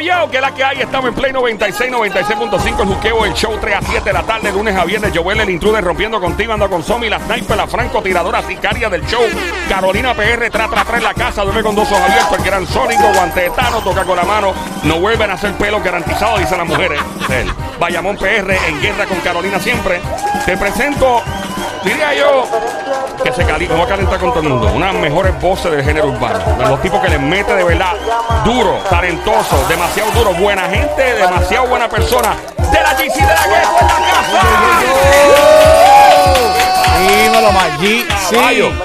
yo, que la que hay. Estamos en Play 96, 96.5. El juqueo, el show 3 a 7 de la tarde, lunes a viernes. Joel, el intruder, rompiendo contigo. Ando con Somi, la sniper, la francotiradora sicaria del show. Carolina PR, tra, tra, tra en la casa. Duerme con dos ojos abiertos. El gran sónico, guante toca con la mano. No vuelven a hacer pelo garantizado, dicen las mujeres. Él. Bayamón PR, en guerra con Carolina siempre. Te presento, diría yo, que se calienta, va a calentar con todo el mundo. Unas mejores voces del género urbano. De los tipos que les mete de verdad duro, talentoso, demasiado duro, buena gente, demasiado buena persona. De la GC de la Gueto en la casa. Dímelo, Maggi.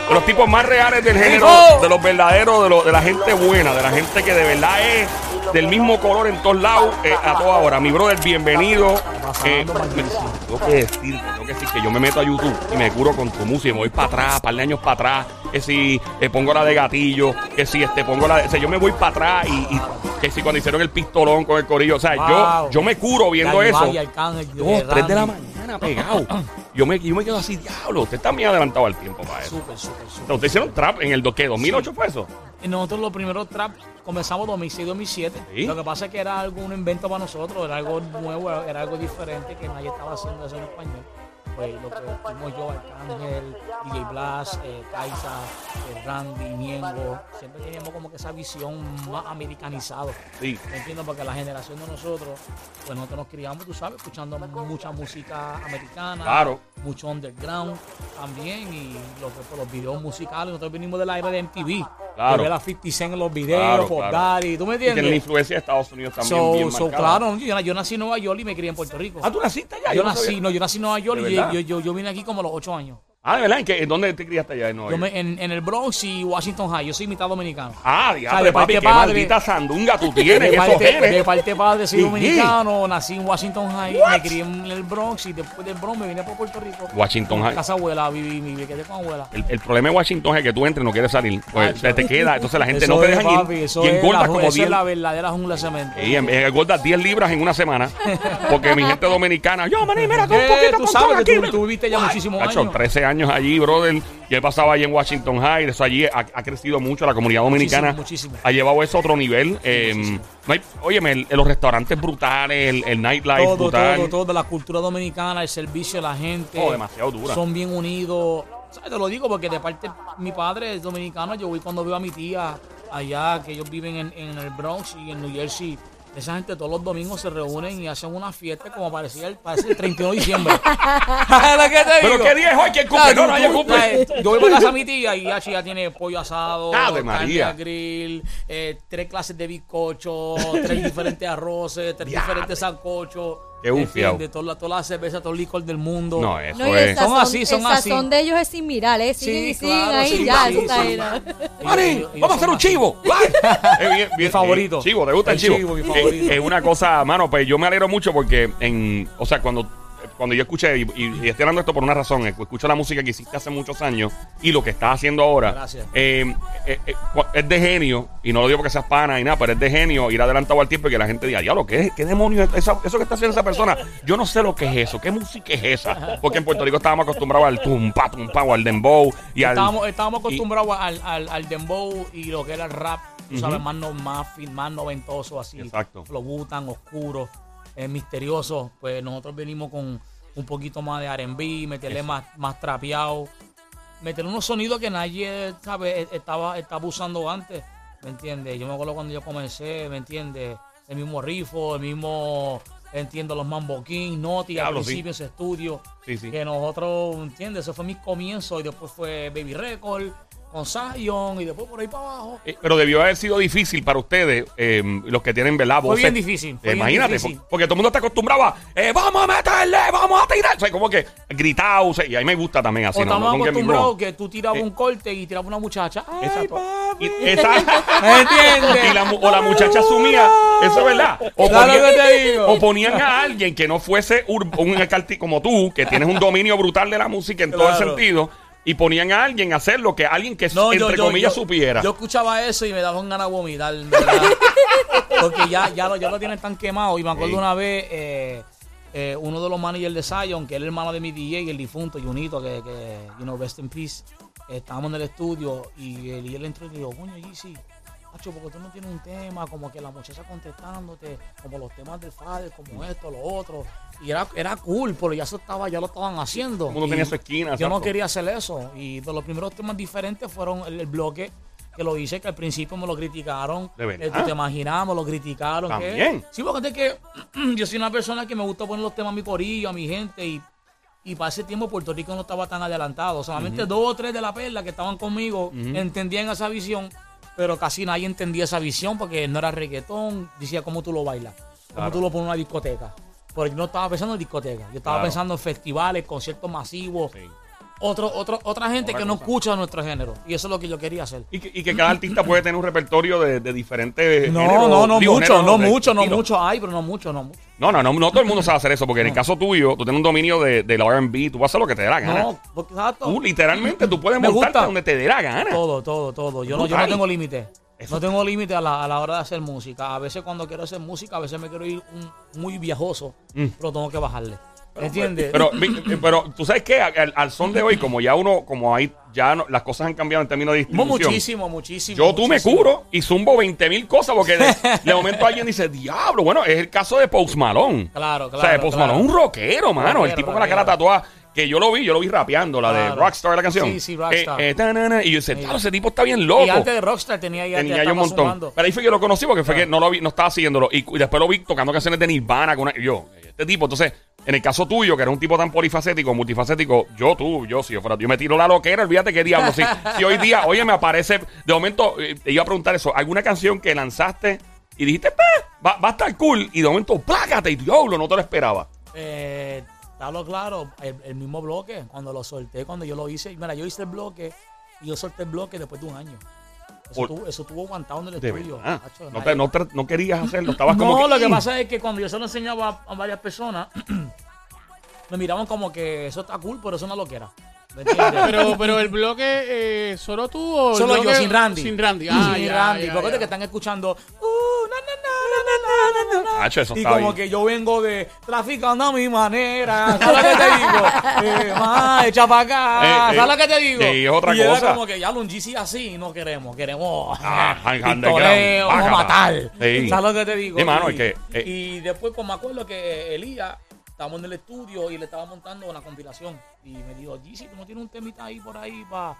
De los tipos más reales del género, de los verdaderos, de, los- de la gente buena, de la gente que de verdad es del mismo color en todos lados, eh, a toda hora. Mi brother, bienvenido. Eh, me- tengo que decir, tengo que decir que yo me meto a YouTube y me curo con tu música, me voy para atrás, par de años para atrás, que si eh, pongo la de gatillo, que si este pongo la de, o sea, yo me voy para atrás y, y que si cuando hicieron el pistolón con el corillo, o sea, yo, Wow. yo me curo viendo eso. Dos, tres de la mañana pegado. Yo me, yo me quedo así, diablo. Usted está bien adelantado al tiempo para eso. Súper, súper, súper. Ustedes hicieron trap en el do- ¿qué? ¿2008 fue eso? Nosotros los primeros trap comenzamos 2006-2007. Sí. Lo que pasa es que era algo, un invento para nosotros, era algo nuevo, era algo diferente que nadie estaba haciendo eso en español. Pues lo que fuimos yo, Arcángel, DJ Blas, eh, Kaisa, eh, Randy, Niengo, siempre teníamos como que esa visión más americanizada. Sí. ¿Me entiendes? Porque la generación de nosotros, pues nosotros nos criamos, tú sabes, escuchando mucha música americana, Claro. mucho underground también, y lo que, por los videos musicales, nosotros venimos de la era de MTV, Claro. de ver a 50 Cent en los videos, Claro, Pop claro. Daddy, ¿tú me Y tiene la entiendes? influencia de Estados Unidos también So, bien so, claro, yo, yo nací en Nueva York y me crié en Puerto Rico. Ah, ¿tú naciste allá? yo no nací, sabía. no, yo nací en Nueva York ¿De y yo, yo, yo vine aquí como a los 8 años. Ah, ¿de verdad? ¿En, qué- en dónde te criaste allá en Nueva Yo York? me- en, en el Bronx y Washington High, yo soy mitad dominicano. Ah, diablo, de papi, parte qué padre- maldita sandunga tú tienes, de, esos parte, de genes. parte padre soy Sí. dominicano, nací en Washington High, me crié en el Bronx y después del Bronx me vine por Puerto Rico. Washington En High. casa abuela, viví, viví, me quedé con abuela. El, el problema de Washington es que tú entres y no quieres salir. Pues se te queda, entonces la gente Eso no te es, deja papi, ir. Eso Y es, engordas la, como eso 10 es la verdadera jungla de cemento. y en- engordas 10 libras en una semana. Porque mi gente dominicana, yo, maní, mira, con un Eh, poquito tú con sabes que aquí. tú, tú viviste ya muchísimos Cacho, años. 13 años allí, brother. Yo he pasado allí en Washington High. Eso allí ha, ha crecido mucho. La comunidad dominicana Muchísimo, muchísimo. ha llevado eso a otro nivel. Eh, muchísimo. no hay, óyeme, el- los restaurantes brutales, el, el nightlife todo, brutal. todo, todo, de la cultura dominicana, el servicio de la gente. Oh, demasiado dura. Son bien unidos. ¿Sabes? Te lo digo porque de parte mi padre es dominicano. Yo voy cuando veo a mi tía allá, que ellos viven en, en el Bronx y en New Jersey. Esa gente todos los domingos se reúnen y hacen una fiesta como parecía el, parece el 31 de diciembre. ¿Sabes lo que te Pero digo? qué día es hoy, ¿quién cumple? No, no, tú- cumple. ¿sabes? Yo voy para casa de mi tía y ya, ya tiene pollo asado, carne María. a grill, eh, tres clases de bizcocho, tres diferentes arroces, tres diferentes sancochos. Qué bufiao. ¿entiendes? Toda la, toda la cerveza, todo el licor del mundo. No, eso No, el es. Son sazón, así, son el así. sazón de ellos es similar, ¿eh? Siguen y Sí, claro, ahí, sí, ya, sí, está sí. vamos a hacer son un chivo. Eh, bien, bien, favorito. eh, chivo, ¿te gusta el El chivo? chivo, mi Eh, favorito. Es una cosa, mano, pues yo me alegro mucho porque en, o sea, cuando cuando yo escuché, y, estoy hablando esto por una razón, eh, escucho la música que hiciste hace muchos años y lo que estás haciendo ahora, Gracias. eh, eh, eh, es de genio, y no lo digo porque seas pana y nada, pero es de genio ir adelantado al tiempo y que la gente diga, diablo, ¿qué, qué demonios es eso que está haciendo esa persona? Yo no sé lo que es eso, ¿qué música es esa? Porque en Puerto Rico estábamos acostumbrados al tumpa, tumpa, o al dembow, y al... Estábamos, estábamos y- acostumbrados al, al, al dembow y lo que era el rap, tú sabes, más, no, más, más noventoso, así. Exacto. Lo butan, oscuro, eh, misterioso. Pues nosotros venimos con un poquito más de R&B, meterle más, más trapeado, meter unos sonidos que nadie, ¿sabes? E- Estaba, estaba usando antes, ¿me entiendes? Yo me acuerdo cuando yo comencé, ¿me entiendes? El mismo rifo, el mismo, entiendo, los Mambo King, Noti, al Diablo, sí. principio ese estudio Sí, sí. que nosotros, ¿entiendes? Eso fue mi comienzo y después fue Baby Record con Zion y después por ahí para abajo. Eh, Pero debió haber sido difícil para ustedes, eh, los que tienen, ¿verdad? Fue bien difícil, fue Eh, bien imagínate, difícil. porque todo el mundo está acostumbrado a, eh, vamos a meterle, vamos a tirar. O sea, como que gritado, o sea, y a mí me gusta también así, o ¿no? estamos No, acostumbrados que tú tirabas un corte y tirabas una muchacha. Ay, Exacto. papi. Y- esa- ¿Me entiendes? la o la muchacha asumía, eso es verdad. O Claro ponían, que te digo. o ponían a alguien que no fuese un arti- como tú, que tienes un dominio brutal de la música en todo el sentido, y ponían a alguien a hacer lo que alguien que, No, entre yo, yo, comillas, yo- supiera. Yo escuchaba eso y me daba un ganas de vomitar, ¿verdad? Porque ya, ya, lo, ya lo tienen tan quemado. Y me acuerdo Sí. una vez, eh, eh, uno de los managers de Zion, que era el hermano de mi DJ, el difunto Junito, que, que you know, rest in peace, estábamos en el estudio y él, y él entró y dijo, coño, GC, Acho, porque tú no tienes un tema, como que la muchacha contestándote, como los temas del padre, como esto, lo otro. Y era, era cool, pero ya, eso estaba, ya lo estaban haciendo. Uno tenía su esquina. Yo no quería hacer eso. Y de los primeros temas diferentes fueron el, el bloque que lo hice, que al principio me lo criticaron. ¿De verdad? Eh, tú te imaginas, me lo criticaron. que- ¿También? sí, porque es que yo soy una persona que me gusta poner los temas a mi corillo, a mi gente. Y, y para ese tiempo Puerto Rico no estaba tan adelantado. Solamente dos o tres de la perla que estaban conmigo entendían esa visión. Pero casi nadie entendía esa visión porque no era reggaetón. Decía cómo tú lo bailas, cómo Claro. tú lo pones en una discoteca. Porque yo no estaba pensando en discoteca. Yo estaba Claro. pensando en festivales, conciertos masivos, Sí. otro, otro, otra gente Otra que no escucha nuestro género. Y eso es lo que yo quería hacer. Y que, y que cada artista puede tener un repertorio de, de diferentes. No, géneros, no, no digo, mucho, géneros no mucho, no mucho. Ay, pero no mucho, no mucho. No, no, no, no todo el mundo sabe hacer eso, porque en el caso tuyo, tú tienes un dominio de, del RB, tú vas a hacer lo que te dé la gana. No, porque exacto. Tú literalmente tú puedes Me montarte gusta. donde te dé la gana. Todo, todo, todo. Yo no, yo no tengo límite. Eso- No tengo límite a la, a la hora de hacer música. A veces cuando quiero hacer música, a veces me quiero ir un- muy viajoso, Mm. pero tengo que bajarle. ¿Entiendes? Pero, vi- pero tú sabes que al, al son de hoy, como ya uno, como hay, ya no- las cosas han cambiado en términos de distribución. muchísimo, muchísimo. Yo tú me curo y zumbo 20 mil cosas porque de, de momento alguien dice, diablo, bueno, es el caso de Post Malone. Claro, o sea, claro, Post claro. Malone, un rockero, mano. el Rockero, tipo con la cara tatuada. Que yo lo vi, yo lo vi rapeando, la de Claro. Rockstar, la canción. Sí, sí, Rockstar. Eh, eh, y yo decía, diablo, ese tipo está bien loco. Y antes de Rockstar tenía ya, Tenía ya un montón. sumando. Pero ahí fue que yo lo conocí porque fue que no lo vi, no estaba siguiéndolo. Y, y después lo vi tocando canciones de Nirvana con una- y yo, este tipo. Entonces, en el caso tuyo, que eres un tipo tan polifacético, multifacético, yo tú, yo si yo fuera, yo me tiro la loquera, olvídate qué diablo. Si, hoy día, oye, me aparece, de momento, eh, iba a preguntar eso, alguna canción que lanzaste y dijiste, "Pues, va, va a estar cool, y de momento, plácate, y diablo, no te lo esperaba. Eh, te claro, el, el mismo bloque, cuando lo solté, cuando yo lo hice, mira, yo hice el bloque y yo solté el bloque después de un año. Eso, tuvo, eso aguantado en el estudio. No, te- no querías hacerlo, estabas como. No, lo que mm". pasa es que cuando yo se lo enseñaba a, varias personas, me miraban como que eso está cool, pero eso es una loquera. ¿Me entiendes? Pero, pero el bloque, eh, ¿solo tú o Solo yo, sin Randy. Sin Randy. Ah, sin ya, Randy. Porque ya. que están escuchando. "Uh, na, Hacho, eso y está como bien. que yo vengo de traficando a mi manera. ¿Sabes lo que te digo? Eh, ma, echa para acá. Eh, eh, ¿Sabes lo que te digo? y es otra y era cosa. como que ya un GC así no queremos. Queremos Ah, pistoleo, vamos a matar. Sí. ¿Sabes lo que te digo? Sí, mano, y, es que, eh. y después, pues me acuerdo que Elías estábamos en el estudio y le estaba montando una compilación. Y me dijo, GC, ¿tú no tienes un temita ahí por ahí para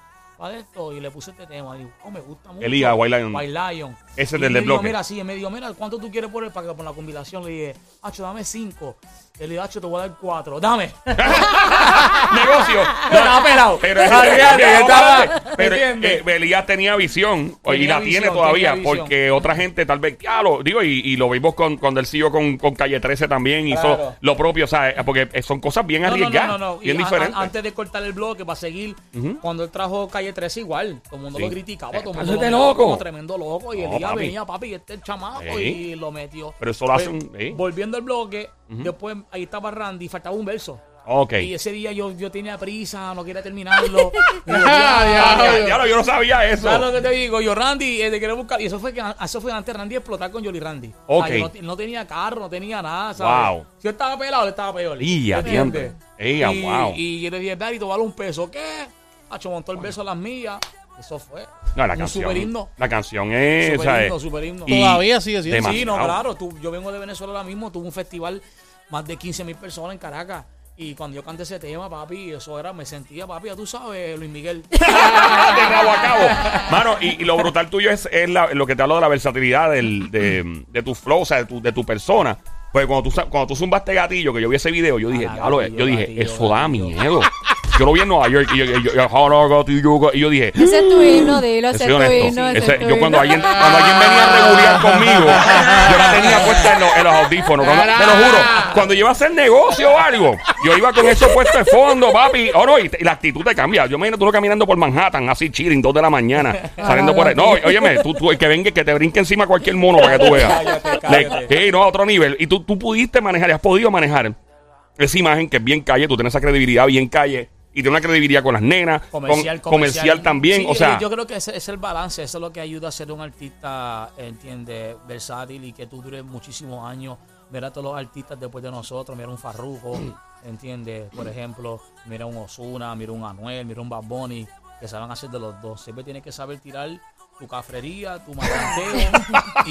esto? Y le puse este tema. Y digo, oh, me gusta mucho. Elías, White Lion. White Lion. Ese Y del me del dijo, bloque. Mira, sí, me dijo, mira, ¿cuánto tú quieres poner para que por la compilación? Le dije, Hacho, dame cinco. Él le dijo, Hacho, te voy a dar cuatro. Dame. Negocio. Estaba pelado. Pero, pero, pero, eh, Elías tenía visión y la visión, tiene todavía porque otra gente tal vez ya lo digo y, y lo vimos con cuando él siguió con, con Calle 13 también hizo Claro. lo propio o sea eh, porque son cosas bien arriesgadas no, no, no. bien diferentes antes de cortar el bloque para seguir, Ujú. cuando él trajo Calle 13 igual, todo el mundo Sí. lo criticaba, todo el mundo lo ese miraba loco. como tremendo loco y No, el día papi. venía, papi, este es el chamaco Sí. y lo metió. pero eso lo Pues, hacen ¿eh? Volviendo al bloque, después ahí estaba Randy, faltaba un verso. ok Y ese día yo, yo tenía prisa, no quería terminarlo. Y yo, Ah, Ah, ya, ya, ya lo- yo no sabía eso ¿Sabes lo que te digo? Yo, Randy, eh, te quiero buscar. Y eso fue, que, eso fue antes de Randy explotar con Jolly Randy. O sea, Ok. yo no, te- no tenía carro, no tenía nada, ¿sabes? Wow. Si yo estaba pelado, él estaba peor. Y ya, ¿Entiendes? diantre. Ey, y, wow. y yo le dije, Daddy, te vale un peso. ¿Qué? Hacho, montó el beso a las mías. Eso fue. no la un canción super himno. la canción es Super ¿sabes? himno, super himno. Y- Todavía sigue siendo. Demasiado. Sí, no, claro. Tú, yo vengo de Venezuela ahora mismo. Tuve un festival, más de 15 mil personas en Caracas. Y cuando yo canté ese tema, papi, eso era, me sentía, papi, ya tú sabes, Luis Miguel. de cabo a cabo. Mano, y, y lo brutal tuyo es, es la- lo que te hablo de la versatilidad del, de, de tu flow, o sea, de tu, de tu persona. Pues cuando tú, sa- cuando tú zumbaste gatillo, que yo vi ese video, yo dije, Ah, gatillo, yo dije, gatillo, eso da miedo. Yo lo vi en Nueva York y yo, yo, yo, yo, gatillo, y yo dije, Ese es tu himno, dilo, ese es tu himno, ese yo cuando alguien, cuando alguien venía a regular conmigo, yo la tenía puesta en, los- en los audífonos. Cuando- te lo juro, cuando yo iba a hacer negocio o algo, yo iba con eso puesto de fondo, papi. Oh, no, y, te- y la actitud te cambia. Yo me imagino tú caminando por Manhattan, así chilling, dos de la mañana, saliendo por ahí. No, óyeme, tú, tú, el que venga, que te brinque encima cualquier mono para que tú veas. Cállate, cállate. Le- ey, no, a otro nivel. Y tú, tú pudiste manejar, y has podido manejar esa imagen que es bien calle, tú tienes esa credibilidad bien calle. Y tienes una credibilidad con las nenas, con- comercial, comercial, también. Sí, o sea, yo creo que ese es el balance, eso es lo que ayuda a ser un artista, entiende, versátil y que tú dures muchísimos años. Ver a todos los artistas después de nosotros, mira un Farrujo, entiende, por ejemplo, mira un Osuna, mira un Anuel, mira un Bad Bunny, que saben hacer de los dos. Siempre tienes que saber tirar tu cafrería, tu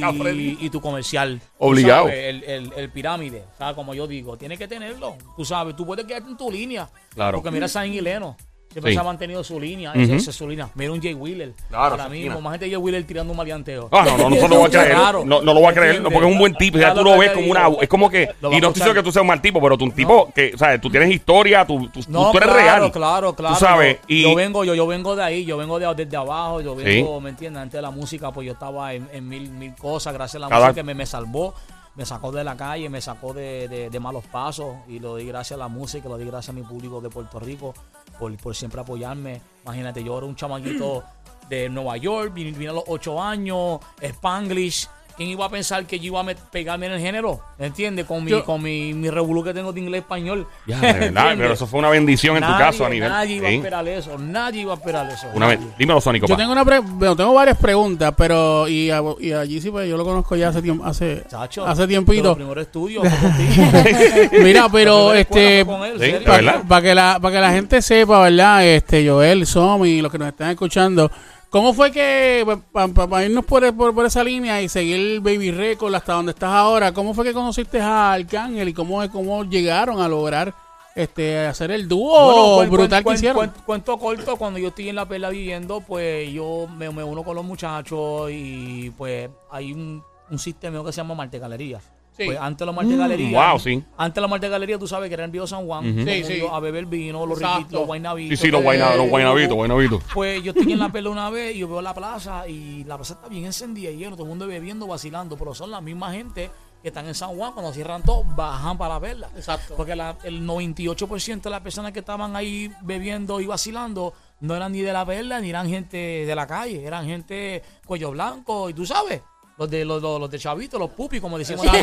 Cafrería. y, y tu comercial. Obligado. sabes, el, el- el pirámide, ¿sabes? Como yo digo, tienes que tenerlo. Tú sabes, tú puedes quedarte en tu línea. Claro. Porque mira San Guileno. Siempre Sí. se ha mantenido su línea. Esa es su línea. Mira un Jay Wheeler. Claro, Ahora mismo, esquina. más gente de Jay Wheeler tirando un maleanteo. Ah, no, no, no, lo voy a creer. Claro. No, no lo voy a creer, no, porque es un buen tipo. Ya Claro, tú lo ves como digo. una. Es como que. Y no estoy diciendo que tú seas un mal tipo, pero tú un tipo que, ¿sabes? Tú tienes historia, tú, tú, tú- No, tú eres claro, real. claro, claro. Tú sabes. Yo, Y. yo vengo, yo, yo vengo de ahí, yo vengo de, desde abajo, yo Sí. vengo, ¿me entiendes? Antes de la música, pues yo estaba en, en mil, mil cosas, gracias a la Cada- música que me, me salvó, me sacó de la calle, me sacó de, de- de malos pasos y lo di gracias a la música, lo di gracias a mi público de Puerto Rico por, por siempre apoyarme. Imagínate, yo era un chamaquito de Nueva York, vine, vine a los ocho años, Spanglish. ¿Quién iba a pensar que yo iba a pegarme en el género? ¿Entiendes? Con mi, Yo- con mi, mi revolú que tengo de inglés español. Ya, de verdad, ¿Entiendes? pero eso fue una bendición en tu caso a nivel. Nadie iba a esperar eso. Nadie iba a esperar eso. Una vez. Dímelo, Sónico. Yo pa. tengo una pre- bueno, tengo varias preguntas, pero y a, y a pues yo lo conozco ya hace tiempo, hace, Chacho, hace tiempito. Fue contigo. Mira, pero este Sí, para que la para que la gente sepa, ¿verdad? Este Joel, Somi los que nos están escuchando, ¿cómo fue que para irnos por, por, por esa línea y seguir Baby Record hasta donde estás ahora, cómo fue que conociste a Arcángel y cómo cómo llegaron a lograr este hacer el dúo Bueno, brutal cuen- que hicieron? cuen- cuento corto, cuando yo estoy en la perla viviendo, pues yo me, me uno con los muchachos y pues hay un, un sistema que se llama Marte Galería. Sí. Pues antes los Marte Galería. Mm, wow, sí. Antes los Marte Galería, tú sabes que era en Río San Juan. Todo el Sí, sí. mundo A beber vino, los riquitos, los guaynabitos. Sí, sí, los, eh, guayna, los guaynabitos, guaynabitos. Pues yo estoy en la perla una vez y yo veo la plaza y la plaza está bien encendida y lleno, todo el mundo bebiendo, vacilando, pero son la misma gente que están en San Juan, cuando cierran todo, bajan para la perla. Exacto. Porque la- el 98% de las personas que estaban ahí bebiendo y vacilando no eran ni de la perla ni eran gente de la calle, eran gente cuello blanco y tú sabes. Los de los, los, los de Chavito, los pupis, como decimos. los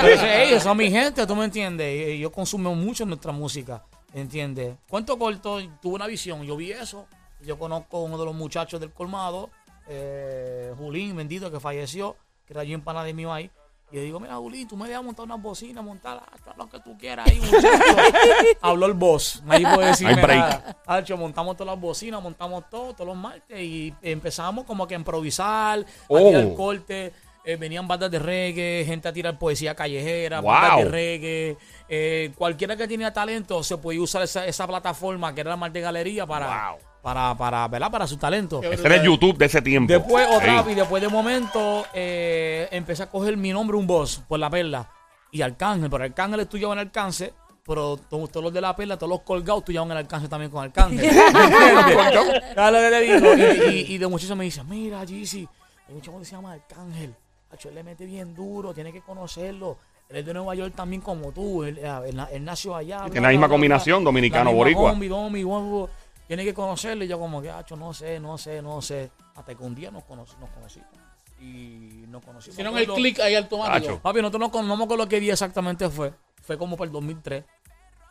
Pero ese, ellos son mi gente, tú me entiendes. Y Yo consumo mucho nuestra música, ¿entiendes? Cuento corto, tuve una visión, yo vi eso. Yo conozco a uno de los muchachos del colmado, eh, Julín, bendito, que falleció, que era en pana de mío ahí. Y yo digo, mira, Julín, tú me dejas montar una bocina, montar lo que tú quieras ahí. Habló el boss. Ahí puede break. nada. Hacho, montamos todas las bocinas, montamos todo, todos los martes y empezamos como que a improvisar, a Oh. tirar cortes. Eh, venían bandas de reggae, gente a tirar poesía callejera, Wow. bandas de reggae. Eh, cualquiera que tenía talento se podía usar esa, esa plataforma que era la Marte Galería para, Wow. Para, para, ¿verdad? para su talento. Ese era el YouTube de ese tiempo. Después, otra Sí. y después de momento, eh, empecé a coger mi nombre, un boss, por la perla. Y Arcángel, pero Arcángel estudiaba en alcance, pero todos, todos los de la perla, todos los colgados, estudiaban en alcance también con Arcángel. Y, y, y de muchachos me dicen, mira, Gizzy, hay un chavo que se llama Arcángel. Hacho, él le mete bien duro, tiene que conocerlo. Él es de Nueva York también como tú. Él, eh, él- él nació allá. tiene la misma combinación, bla. Tiene que conocerlo. Y yo como que, hacho, no sé, no sé, no sé. Hasta que un día nos, conoci- nos conocimos. Y nos conocimos. Hicieron el click ahí automático. Tacho. Papi, nosotros no, con- no me acuerdo qué día exactamente fue. Fue como para el 2003.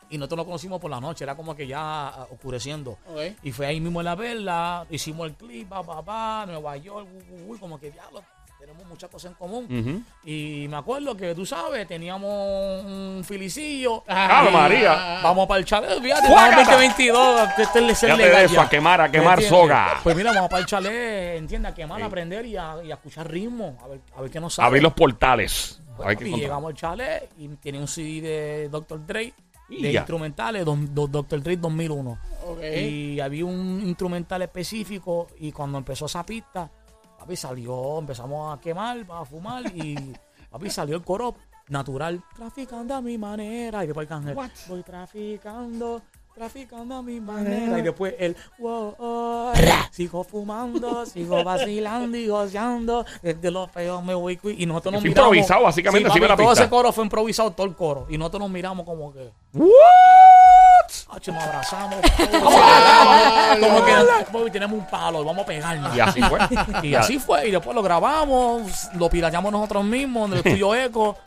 Y nosotros nos conocimos por la noche. Era como que ya ah, oscureciendo. Y fue ahí mismo en la perla, hicimos el clip, pa, pa, pa, Nueva York, uy, uy, uy, como que diablo, tenemos muchas cosas en común. Y me acuerdo que tú sabes, teníamos un filicillo. ¡Ave Y María! Vamos para el chalet, fíjate, ¡Fuácata! estamos 2022, este es el Fíjate legal de eso, ya. a quemar, a ¿Me quemar soga. Pues mira, vamos para el chalet, entiende, a quemar, Sí. a aprender y a, y a escuchar ritmo, a ver, a ver qué nos A sale. abrir los portales. Y llegamos al chalet y tenía un CD de Dr. Dre, Y de ya. instrumentales, don- do- Dr. Dre 2001. Ok. Y había un instrumental específico y cuando empezó esa pista, papi salió, empezamos a quemar, a fumar y papi salió el coro natural. Traficando a mi manera. Y después el cángel, voy traficando, traficando a mi manera. Y después el, wow, oh, sigo fumando, sigo vacilando y goceando. De los feos me voy. Y nosotros nos Fue miramos. improvisado, básicamente, papi, la todo pista. ese coro fue improvisado, todo el coro. Y nosotros nos miramos como que... What? Nos abrazamos. como que "Boy, tenemos un palo, vamos a pegarnos. Y así fue. Y así fue. Y después lo grabamos, lo pirateamos nosotros mismos en el estudio Eco.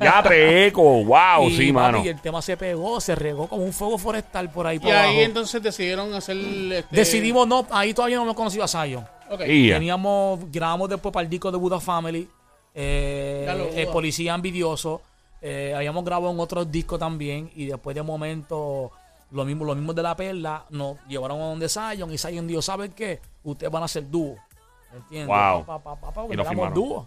Ya te eco. Wow, y, sí, papi, mano. y el tema se pegó, se regó como un fuego forestal por ahí. Y por ahí abajo. entonces decidieron hacer. Este... Decidimos, no, ahí todavía no lo conocido a Zion. Ok. Y ya. Teníamos, grabamos después para el disco de Buddha Family, eh, lo Buddha. Policía Envidioso. eh, habíamos grabado en otros discos también. Y después de momento, lo mismo, los mismos de la perla nos llevaron a donde Zion. Y Zion dijo: ¿Sabes qué? ustedes van a ser dúo. ¿Me entiendes? Wow. Pa, pa, pa, pa, Y lo firmaron. dúo.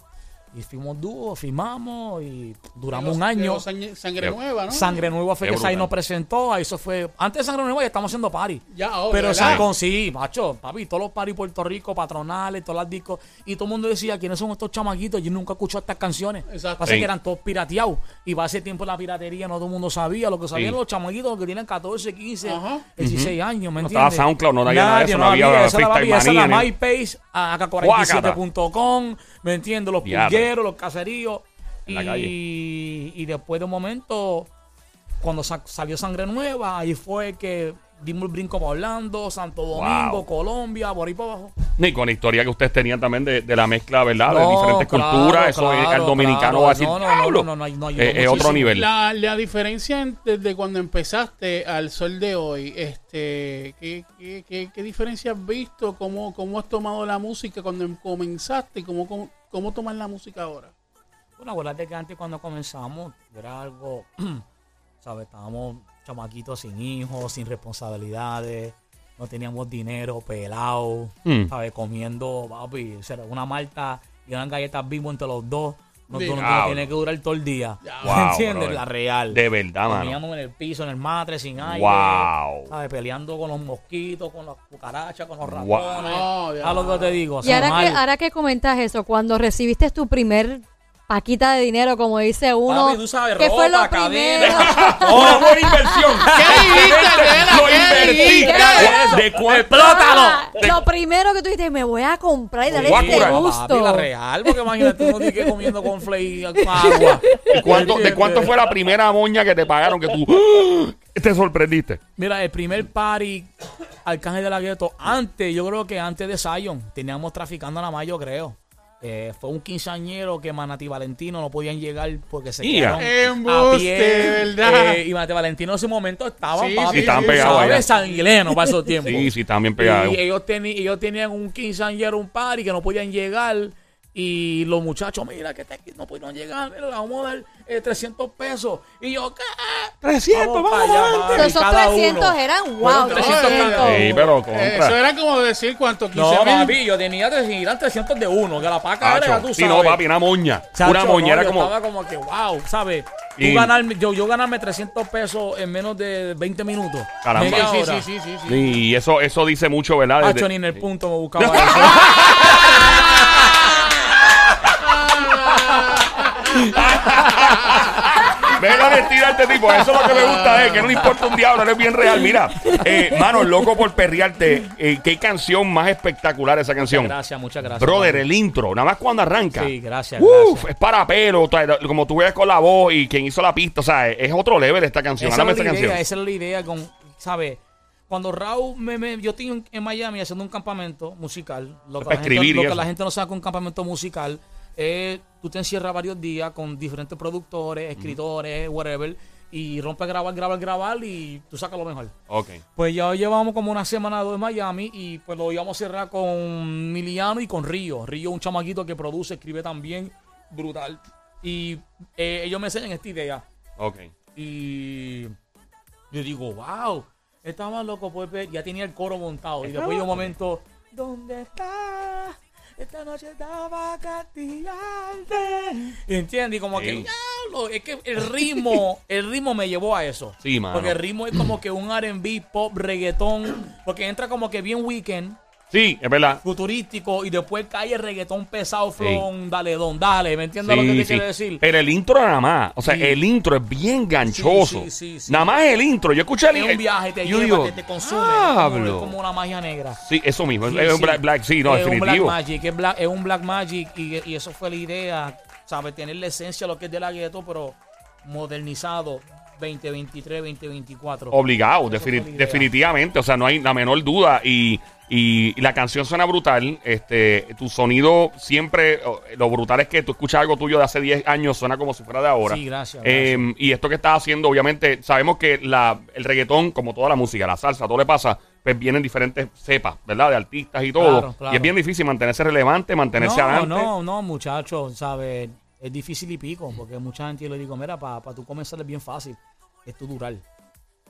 Y fuimos dúo, firmamos y duramos un año. Sangre, nueva, ¿no? Sangre Nueva fue Qué que Sai brutal. nos presentó. Eso fue. Antes de Sangre Nueva ya estamos haciendo party. Ya, ahora, Pero ¿verdad? San con sí, macho, papi, todos los party Puerto Rico, patronales, todas las discos. Y todo el mundo decía, ¿quiénes son estos chamaquitos? Yo nunca escuché estas canciones. Exacto. Pasa Sí. que eran todos pirateados. Y va ese tiempo la piratería, no todo el mundo sabía. Lo que sabían Sí. los chamaquitos que tienen 14, 15, Ajá. 16 años, ¿me No entiendes? estaba SoundCloud, no había nada de eso, no había esa era la Freestyle MySpace, AK47.com, ¿me entiendes? Los Diablo. pulgueros, los caseríos. En la calle. Y, y después de un momento, cuando sa- salió Sangre Nueva, ahí fue que dimos el brinco para Orlando, Santo Domingo, Wow. Colombia, por ahí para abajo. Ni con la historia que ustedes tenían también de, de la mezcla, ¿verdad? de No, diferentes claro, culturas. Eso es- claro, el dominicano claro. va a decir, No, no, "Diablo". no, no, no, no, ayudó Eh, es otro nivel. La, la diferencia en- desde cuando empezaste al sol de hoy, este, ¿qué, qué, qué- qué diferencia has visto? ¿Cómo, ¿Cómo has tomado la música cuando comenzaste? y ¿Cómo, cómo, cómo tomas la música ahora? Bueno, acuérdate que antes cuando comenzamos era algo, ¿sabes? Estábamos chamaquitos sin hijos, sin responsabilidades, no teníamos dinero, pelado, Mm. ¿sabes? Comiendo, papi, o sea, una malta y unas galletas vivo entre los dos. No, Sí. no, no Diablo. tiene que durar todo el día. Wow, ¿Me entiendes? brother. La real. De verdad, mano. Comíamos en el piso, en el matre, sin aire. Wow. ¿Sabes? Peleando con los mosquitos, con las cucarachas, con los Wow. ratones. Ya. A lo que te digo. Y ahora que, ahora que comentas eso, cuando recibiste tu primer paquita de dinero, como dice uno, Papi, tú sabes, ¿qué fue ropa, lo primero? Una buena inversión. ¿Qué dijiste? Lo. ¿De? ¡Explótalo! Ah, lo primero que tú dijiste, me voy a comprar y darle a este gusto. Papi, la real, porque imagínate uno que comiendo con y con agua. ¿De cuánto, ¿De cuánto fue la primera moña que te pagaron que tú te sorprendiste? Mira, el primer party Arcángel de la Gueto, antes, yo creo que antes de Zion, teníamos traficando nada más, yo creo. Eh, fue un quinceañero que Manati y Valentino no podían llegar porque se Ya. quedaron Embuste, a pie. ¿verdad? Eh, y Manati y Valentino en ese momento estaban, Sí, papi, sí, pegados sanguilenos para esos tiempos. Sí, sí, también pegado. Y ellos, ellos tenían un quinceañero, un party que no podían llegar. Y los muchachos, mira, que te- no pudieron llegar, mira, le vamos a dar eh, 300 pesos. Y yo, ¿qué? 300, Vamos vamos, allá, So, esos cada 300 uno. eran, wow, 300 300. cada Sí, pero Eh, contra. Eso era como decir cuánto, 15 No, mil. papi, yo tenía 300, eran 300 de uno, que la paca era, tú Sí, sabes. no, papi, una moña. Chacho, una no, moña era yo como. Estaba como que, wow, ¿sabes? Tú Y- ganarme, yo, yo ganarme 300 pesos en menos de 20 minutos. Caramba. media Sí, hora. sí, sí, sí, sí. Y eso, eso dice mucho, ¿verdad? Hacho, ni en el punto me buscaba eso. Ve la mentira de este tipo. Eso es lo que me gusta de él, que no le importa un diablo, él es bien real. Mira, eh, mano, loco por perrearte. Eh, qué canción más espectacular esa canción. Gracias, muchas gracias. Brother, el intro, nada más cuando arranca. Sí, gracias, Uf, gracias. es para pelo, como tú ves con la voz y quien hizo la pista, o sea, es otro level esta canción. Esa la canción. idea, esa era la idea con, ¿sabes? Cuando Raúl me, me- yo estoy en, Miami haciendo un campamento musical, lo que, la gente, lo que la gente no sabe un campamento musical, es tú te encierras varios días con diferentes productores, escritores, whatever, y rompes grabar, grabar, grabar y tú sacas lo mejor. Ok. Pues ya llevamos como una semana o dos en Miami y pues lo íbamos a cerrar con Miliano y con Río. Río es un chamaquito que produce, escribe también, brutal. Y eh, ellos me enseñan esta idea. Ok. Y yo digo, wow, estaba loco ver, ya tenía el coro montado. Y después de un momento, ¿dónde está? Esta noche estaba a castigarte. ¿Entiendes? Y como que, Sí. diablo, es que el ritmo, el ritmo me llevó a eso. Sí, mano. Porque el ritmo es como que un R&B, pop, reggaetón, porque entra como que bien weekend, Sí, es verdad. futurístico, y después cae el reggaetón pesado, flon, dale, don, dale, ¿me entiendes lo Sí, que te sí. quiero decir? Pero el intro nada más. O sea, el intro es bien ganchoso. Sí, sí, sí, sí. Nada más el intro. Yo escuché el Es un viaje, te yo lleva, digo, te, te consume. es como- "Diablo". Es como una magia negra. Sí, eso mismo. Es un. Black, Black, sí, no, es un Black definitivo. Magic, es, black- es un Black Magic y, y eso fue la idea, ¿sabes? Tener la esencia de lo que es de la gueto, pero modernizado 2023, 2024. Obligado, definitivamente. O sea, no hay la menor duda. Y, y la canción suena brutal. Este, tu sonido siempre, lo brutal es que tú escuchas algo tuyo de hace 10 años, suena como si fuera de ahora. Sí, gracias, Eh, y esto que estás haciendo, obviamente, sabemos que la, el reggaetón, como toda la música, la salsa, todo le pasa, pues vienen diferentes cepas, ¿verdad? De artistas y todo. Claro, claro. Y es bien difícil mantenerse relevante, mantenerse no, adelante. no, no, muchachos, ¿sabes? Es difícil y pico, porque mucha gente le digo, mira, para tú comenzar es bien fácil, es tu durar.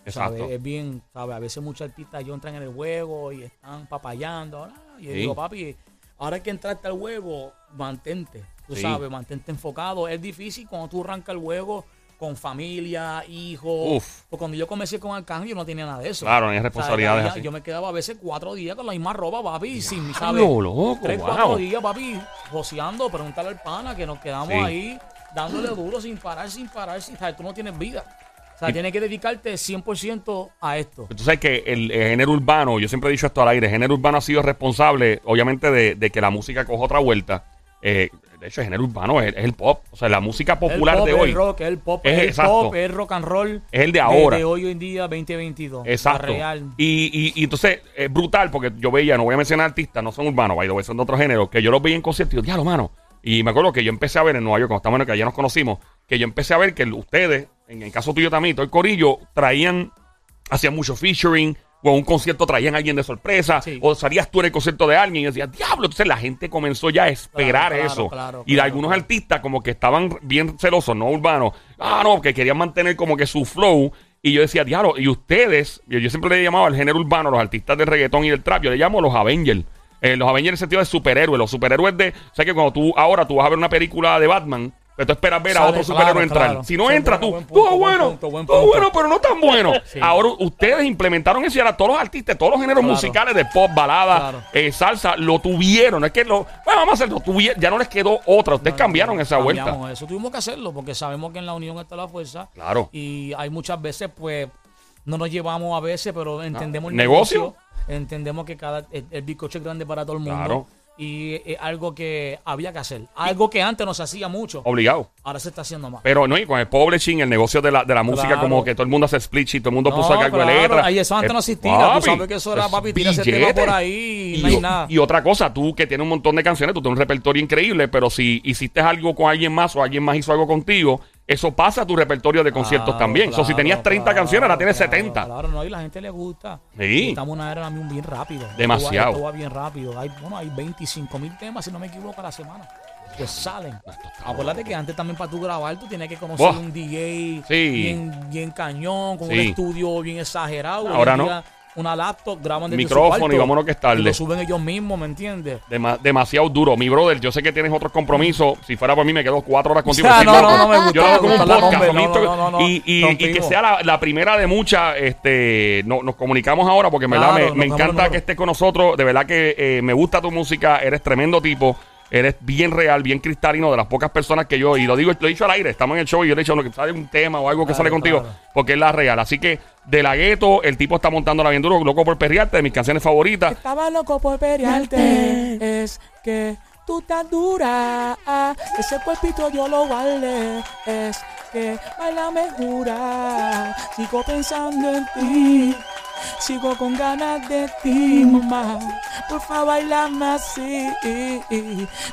Exacto. ¿sabes? Es bien, ¿sabes? A veces muchos artistas yo entran en el juego y están papayando. ah, Y yo Sí. digo, papi, ahora que entraste al juego, mantente. Tú Sí. sabes, mantente enfocado. Es difícil cuando tú arrancas el juego con familia, hijos. Porque cuando yo comencé con Arcángel, yo no tenía nada de eso. Claro, no hay O sea, responsabilidades ya- así. Yo me quedaba a veces cuatro días con la misma ropa, papi, sin, Diablo, ¿sabes? loco, Tres, wow. cuatro días, papi, joseando, preguntarle al pana que nos quedamos Sí. ahí dándole duro sin parar, sin parar, sin, ¿sabes? Tú no tienes vida. O sea, tienes que dedicarte 100% a esto. Tú sabes que el, el género urbano, yo siempre he dicho esto al aire, el género urbano ha sido responsable, obviamente, de, de que la música coja otra vuelta. Eh, de hecho, el género urbano es, es el pop. O sea, la música popular pop, de hoy. El rock, el pop, Es el exacto. pop, el rock and roll. Es el de ahora. De, hoy en día, 2022. Exacto. Real. Y, y, y entonces es brutal porque yo veía, no voy a mencionar artistas, no son urbanos, by the way, son de otro género, que yo los veía en conciertos y yo, diablo, mano. Y me acuerdo que yo empecé a ver en Nueva York, cuando estábamos en el que ya nos conocimos, que yo empecé a ver que ustedes, en el caso tuyo también, todo el corillo, traían, hacían mucho featuring, o en un concierto traían a alguien de sorpresa, Sí. o salías tú en el concierto de alguien y yo decía, diablo, entonces la gente comenzó ya a esperar Claro, eso. claro, y de algunos artistas como que estaban bien celosos, no urbanos, ah, no, que querían mantener como que su flow. Y yo decía, diablo, y ustedes, yo, yo siempre le he llamado al género urbano, los artistas del reggaetón y del trap, yo le llamo los Avengers. Eh, los Avengers en el sentido de superhéroes, los superhéroes de, o sea que cuando tú ahora tú vas a ver una película de Batman, pero tú esperas ver a otro superhéroe entrar. Si no entra tú, tú bueno, tú bueno, pero no tan bueno. Ahora ustedes implementaron eso y ahora todos los artistas, todos los géneros musicales de pop, balada, eh, salsa, lo tuvieron. No es que lo, bueno, vamos a hacerlo, tuvieron, ya no les quedó otra. Ustedes cambiaron esa vuelta. cambiamos Eso tuvimos que hacerlo porque sabemos que en la unión está la fuerza. Claro. Y hay muchas veces, pues, no nos llevamos a veces, pero entendemos el ¿Negocio? Entendemos que cada el, el bizcocho es grande para todo el mundo. Claro. Y es algo que había que hacer. Algo que antes no se hacía mucho. Obligado. Ahora se está haciendo más. Pero no, y con el publishing, el negocio de la, de la música, como que todo el mundo hace split sheet, todo el mundo puso a cargo de letra. ahí eso antes Eh, no existía. Tú sabes que eso era, papi, tira ese billete. tema por ahí y no hay nada. y otra cosa, tú que tienes un montón de canciones, tú tienes un repertorio increíble, pero si hiciste algo con alguien más o alguien más hizo algo contigo, eso pasa a tu repertorio de conciertos Claro, también. O sea, si claro, tenías 30 claro, canciones, ahora tienes claro, 70. Claro, no, y la gente le gusta. Sí. Estamos en una era también bien rápido. Demasiado. Esto va, esto va bien rápido. Hay, bueno, hay 25 mil temas, si no me equivoco, a la semana. Que salen. Acuérdate que antes también para tú grabar, tú tenías que conocer Buah. un DJ Sí. bien, bien cañón, con un estudio bien exagerado. Ahora no. Una laptop, graban desde Micrófono su cuarto y vámonos que es tarde. y lo suben ellos mismos, ¿me entiendes? Dema- demasiado duro. Mi brother, yo sé que tienes otros compromisos. Si fuera por mí, me quedo cuatro horas contigo. No, no, no me gusta, Yo lo hago como me un gusta la podcast. combe, Tomito, no, no, no, no. y, y- y que sea la, la primera de muchas. Este, no- nos comunicamos ahora porque en verdad Claro, me, nos me encanta que estés con nosotros. De verdad que eh, me gusta tu música. Eres tremendo tipo. Eres bien real, bien cristalino, de las pocas personas que yo, y lo digo, lo he dicho al aire, estamos en el show y yo le he dicho, que sale un tema o algo que Claro, sale contigo, claro. porque es la real. Así que, de la gueto, el tipo está montando la bien duro, loco por perrearte, de mis canciones favoritas. Estaba loco por pelearte. Es que tú tan dura. Ese cuerpito yo lo guardé. Es que baila me jura. Sigo pensando en ti. Sigo con ganas de ti, mamá. Por favor, bailame así.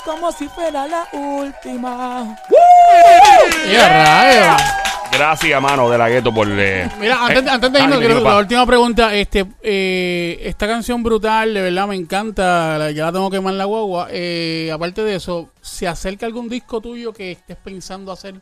Como si fuera la última. Gracias, mano, de la gueto, por. eh, Mira, antes, eh, antes de ah, irnos, la última pregunta. Este, eh, esta canción brutal, de verdad me encanta. la- Ya la tengo que quemar en la guagua. Eh, aparte de eso, ¿se acerca algún disco tuyo que estés pensando hacer?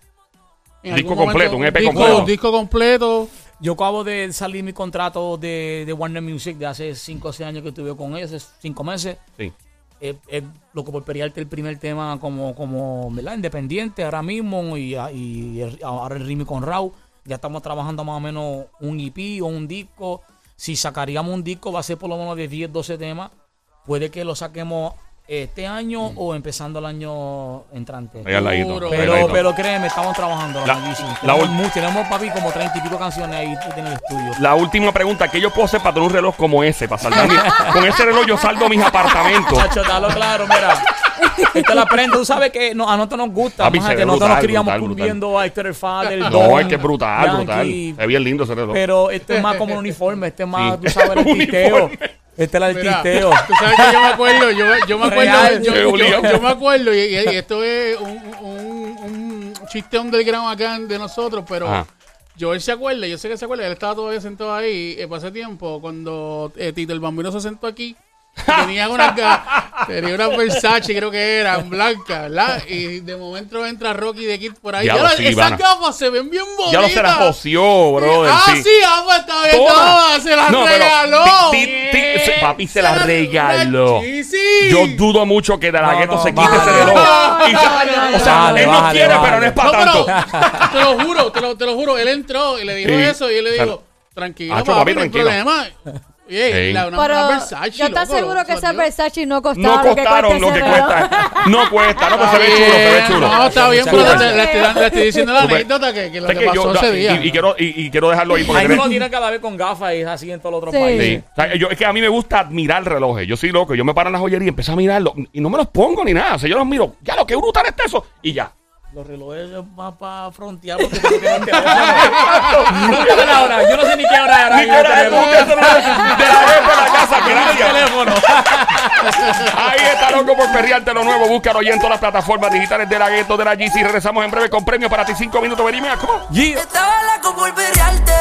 En Disco algún completo, un EP disco- completo. Un disco completo. Yo acabo de salir mi contrato de, de Warner Music de hace 5 o 6 años que estuve con ellos, hace 5 meses. Sí. Es, es loco por pelearte el primer tema como, como ¿verdad? independiente ahora mismo y, y el- ahora el remix con Raw. Ya estamos trabajando más o menos un EP o un disco. Si sacaríamos un disco va a ser por lo menos de 10, 12 temas. Puede que lo saquemos este año o empezando el año entrante. Ahí al ladito, Duro. ahí al Pero, ladito. pero créeme, estamos trabajando. La- tenemos, ul- mu- tenemos, papi, como 30 y pico canciones ahí en el estudio. La última pregunta, ¿qué yo puedo hacer para tener un reloj como ese? Para saldar mi- Con ese reloj yo saldo mis apartamentos. Chacho, dalo claro, mira. Esto la prende, tú sabes que no, a nosotros nos gusta. Papi, más se que ve nosotros brutal, nos criamos brutal, brutal. viendo a Héctor el Fader, No, Don, es que es brutal, brutal. Yankee, Es bien lindo ese reloj. Pero este es más como un uniforme, este es más, Sí. tú sabes, el. Uniforme. Este es el artisteo. tú sabes que yo me acuerdo, yo, yo me acuerdo, yo, me acuerdo, y, y- y esto es un, un, un chiste underground acá de nosotros, pero Ajá. Joel se acuerda, yo sé que se acuerda, él estaba todavía sentado ahí eh, para ese tiempo, cuando eh, Tito el Bambino se sentó aquí, Tenía unas ga- tenía unas Versace, creo que eran blancas, ¿verdad? Y de momento entra Rocky de Kid por ahí. Diablo, Ya lo- sí, esas Ivana. gafas se ven bien bonitas. Ya lo se las joció, brother. Ah, sí, ah, pues está bien, Toma. se las No, pero regaló. ti- ti- ti- se- papi se las regaló. Sí, sí. Yo dudo mucho que de la No, gueto no, se quite bájale. ese reloj. Y se- o sea, Bájale, él no bájale, quiere, bájale. pero no es para pero tanto. te lo juro, te lo, te lo juro. Él entró y le dijo Sí. eso y él le dijo, tranquilo, Acho, papi, papi, no hay tranquilo. problema. Y, ey, Sí. la, una, Pero una Versace, yo estoy loco, seguro que lo esas dio. Versace no No costaron lo que cuesta lo que ese reloj. cuesta. No cuesta, no, pero se ve chulo, se ve chulo. No, está bien, pero te- le, estoy, dando- le estoy diciendo la anécdota que, que lo que yo- pasó ese y- día. Y, y quiero, y, y quiero dejarlo ahí porque Ahí no lo tienen cada vez con gafas y es así en todos los otros Sí. países. Sí. O sea, yo, es que a mí me gusta admirar relojes. Yo soy loco. Yo me paro en la joyería y empiezo a mirarlo. Y no me los pongo ni nada. O sea, yo los miro. Ya lo que brutal está eso. Y ya. Los relojes van para frontear porque no tienes teléfono. Hora. Yo no sé ni qué hora es ahora Ni que el era teléfono. de la de la casa. El Gracias. teléfono. Ahí está loco por perrearte lo nuevo. Búscalo ya en todas las plataformas digitales de la Gueto de la GC. Regresamos en breve con premio para ti. Cinco minutos. Venime, ¿cómo? Yeah. Estaba la como el perrearte.